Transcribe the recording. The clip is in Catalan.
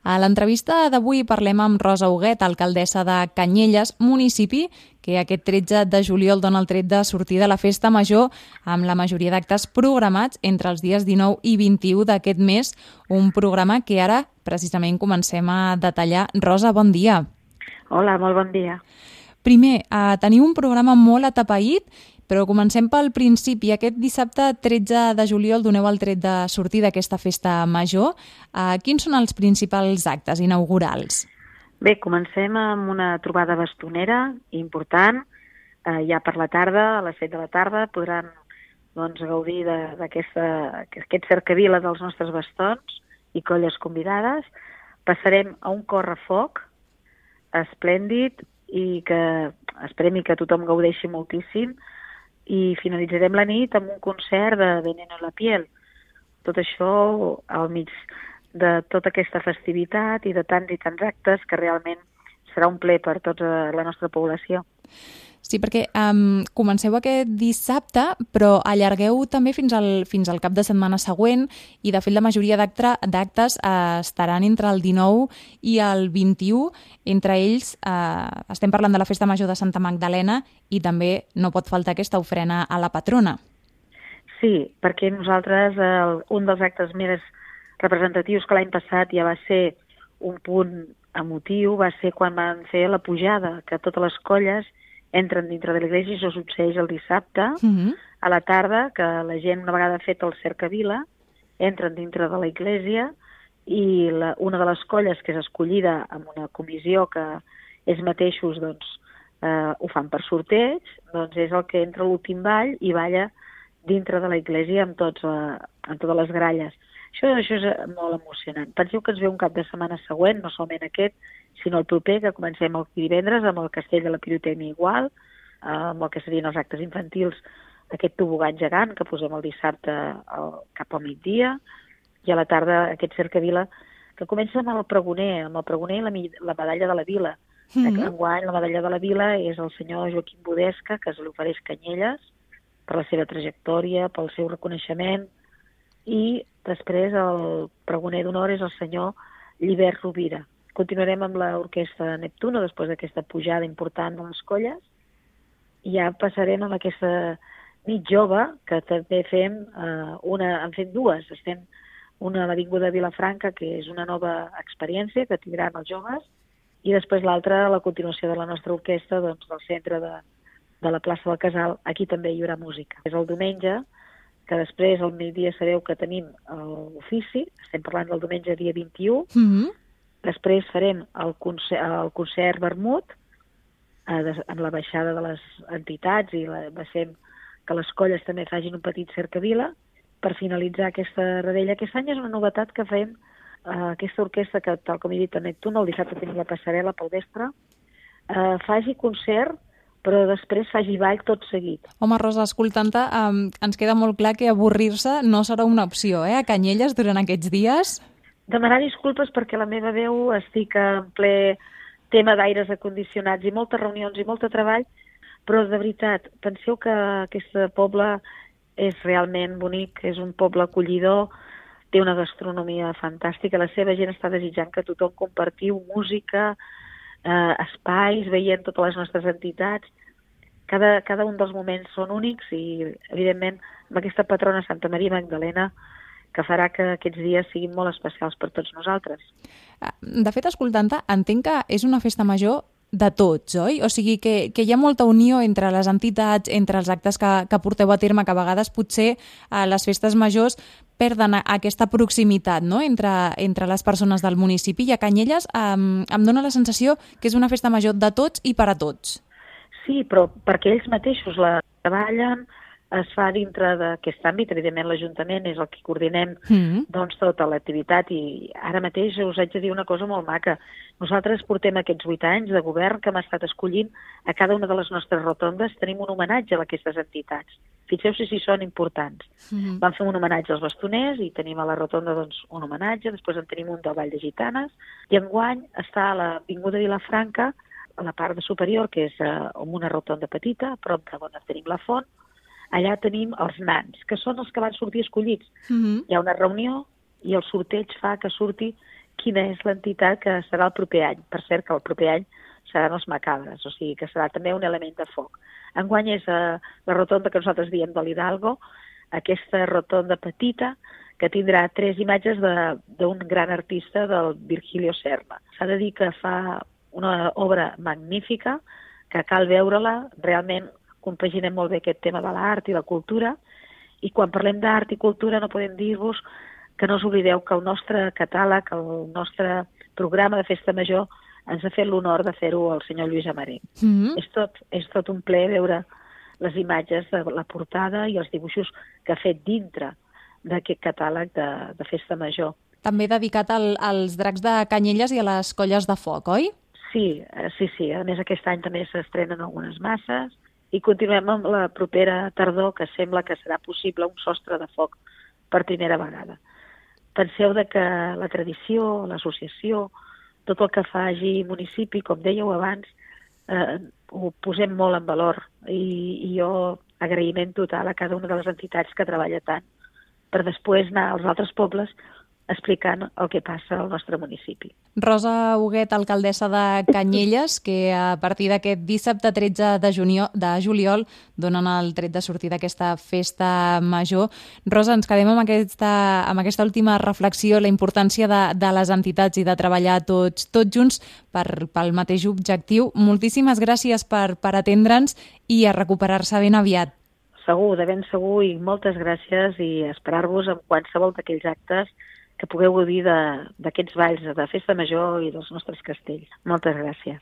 A l'entrevista d'avui parlem amb Rosa Huguet, alcaldessa de Canyelles, municipi que aquest 13 de juliol dona el tret de sortir de la festa major amb la majoria d'actes programats entre els dies 19 i 21 d'aquest mes, un programa que ara precisament comencem a detallar. Rosa, bon dia. Hola, molt bon dia. Primer, eh, teniu un programa molt atapeït però comencem pel principi. Aquest dissabte 13 de juliol doneu el tret de sortir d'aquesta festa major. Uh, quins són els principals actes inaugurals? Bé, comencem amb una trobada bastonera important. Uh, ja per la tarda, a les 7 de la tarda, podran doncs, gaudir d'aquest cercavila dels nostres bastons i colles convidades. Passarem a un correfoc esplèndid i que esperem que tothom gaudeixi moltíssim i finalitzarem la nit amb un concert de Veneno la piel. Tot això al mig de tota aquesta festivitat i de tants i tants actes que realment serà un ple per tota la nostra població. Sí, perquè um, comenceu aquest dissabte, però allargueu també fins al, fins al cap de setmana següent i, de fet, la majoria d'actes uh, estaran entre el 19 i el 21. Entre ells, uh, estem parlant de la Festa Major de Santa Magdalena i també no pot faltar aquesta ofrena a la patrona. Sí, perquè nosaltres, el, un dels actes més representatius que l'any passat ja va ser un punt emotiu, va ser quan van fer la pujada, que totes les colles entren dintre de l'església, això succeeix el dissabte, uh mhm. -huh. a la tarda, que la gent, una vegada fet el cercavila, entren dintre de la iglesia i la, una de les colles que és escollida amb una comissió que ells mateixos doncs, eh, ho fan per sorteig, doncs és el que entra l'últim ball i balla dintre de la iglesia amb, tots, eh, amb totes les gralles. Això, això és molt emocionant. Penseu que ens ve un cap de setmana següent, no solament aquest, sinó el proper, que comencem el divendres amb el castell de la pirotècnia igual, eh, amb el que serien els actes infantils, aquest tobogan gegant que posem el dissabte al, cap al migdia, i a la tarda aquest cercavila que comença amb el pregoner, amb el pregoner i la, la medalla de la vila. Mm -hmm. Enguany la medalla de la vila és el senyor Joaquim Budesca, que se li ofereix Canyelles per la seva trajectòria, pel seu reconeixement, i després el pregoner d'honor és el senyor Llibert Rovira, Continuarem amb l'orquestra Neptuno després d'aquesta pujada important de les colles i ja passarem amb aquesta nit jove, que també fem eh, una, en fem dues. Estem una a l'Avinguda Vilafranca, que és una nova experiència que tindran els joves, i després l'altra, a la continuació de la nostra orquestra, doncs, del centre de, de la plaça del Casal, aquí també hi haurà música. És el diumenge, que després al migdia sabeu que tenim l'ofici, estem parlant del diumenge dia 21, mm -hmm. Després farem el concert, el concert vermut eh, de, amb la baixada de les entitats i la, que les colles també facin un petit cercavila per finalitzar aquesta redella. Aquest any és una novetat que fem eh, aquesta orquestra que, tal com he dit a Neptun, el dissabte tenim la passarel·la pel vespre, eh, faci concert però després faci ball tot seguit. Home, Rosa, escoltant-te, eh, ens queda molt clar que avorrir-se no serà una opció, eh, a Canyelles durant aquests dies? demanar disculpes perquè la meva veu estic en ple tema d'aires acondicionats i moltes reunions i molt de treball, però de veritat, penseu que aquest poble és realment bonic, és un poble acollidor, té una gastronomia fantàstica, la seva gent està desitjant que tothom compartiu música, eh, espais, veient totes les nostres entitats. Cada, cada un dels moments són únics i, evidentment, amb aquesta patrona Santa Maria Magdalena que farà que aquests dies siguin molt especials per tots nosaltres. Ah, de fet, escoltant-te, entenc que és una festa major de tots, oi? O sigui, que, que hi ha molta unió entre les entitats, entre els actes que, que porteu a terme, que a vegades potser a les festes majors perden aquesta proximitat no? entre, entre les persones del municipi i a Canyelles em, em dóna la sensació que és una festa major de tots i per a tots. Sí, però perquè ells mateixos la treballen, es fa dintre d'aquest àmbit. Evidentment, l'Ajuntament és el que coordinem mm -hmm. doncs, tota l'activitat i ara mateix us haig de dir una cosa molt maca. Nosaltres portem aquests vuit anys de govern que hem estat escollint a cada una de les nostres rotondes tenim un homenatge a aquestes entitats. Fixeu-se si són importants. Mm -hmm. Vam fer un homenatge als bastoners i tenim a la rotonda doncs, un homenatge, després en tenim un del Vall de Gitanes i enguany està a l'Avinguda Vilafranca a la part de superior, que és eh, amb una rotonda petita, a prop de on tenim la font, allà tenim els nans, que són els que van sortir escollits. Mhm. -huh. Hi ha una reunió i el sorteig fa que surti quina és l'entitat que serà el proper any. Per cert, que el proper any seran els macabres, o sigui que serà també un element de foc. Enguany és uh, la rotonda que nosaltres diem de l'Hidalgo, aquesta rotonda petita que tindrà tres imatges d'un gran artista del Virgilio Serma. S'ha de dir que fa una obra magnífica, que cal veure-la, realment compaginem molt bé aquest tema de l'art i la cultura, i quan parlem d'art i cultura no podem dir-vos que no us oblideu que el nostre catàleg, el nostre programa de festa major ens ha fet l'honor de fer-ho el senyor Lluís Amaré. Mm -hmm. és, tot, és tot un ple veure les imatges de la portada i els dibuixos que ha fet dintre d'aquest catàleg de, de festa major. També dedicat al, als dracs de Canyelles i a les colles de foc, oi? Sí, eh, sí, sí. A més, aquest any també s'estrenen algunes masses i continuem amb la propera tardor, que sembla que serà possible un sostre de foc per primera vegada. Penseu de que la tradició, l'associació, tot el que faci municipi, com dèieu abans, eh, ho posem molt en valor i, i jo agraïment total a cada una de les entitats que treballa tant per després anar als altres pobles explicant el que passa al nostre municipi. Rosa Huguet, alcaldessa de Canyelles, que a partir d'aquest dissabte 13 de, junio, de juliol donen el tret de sortir d'aquesta festa major. Rosa, ens quedem amb aquesta, amb aquesta última reflexió, la importància de, de les entitats i de treballar tots, tots junts per, pel mateix objectiu. Moltíssimes gràcies per, per atendre'ns i a recuperar-se ben aviat. Segur, de ben segur, i moltes gràcies i esperar-vos en qualsevol d'aquells actes que pugueu gaudir d'aquests balls de festa major i dels nostres castells. Moltes gràcies.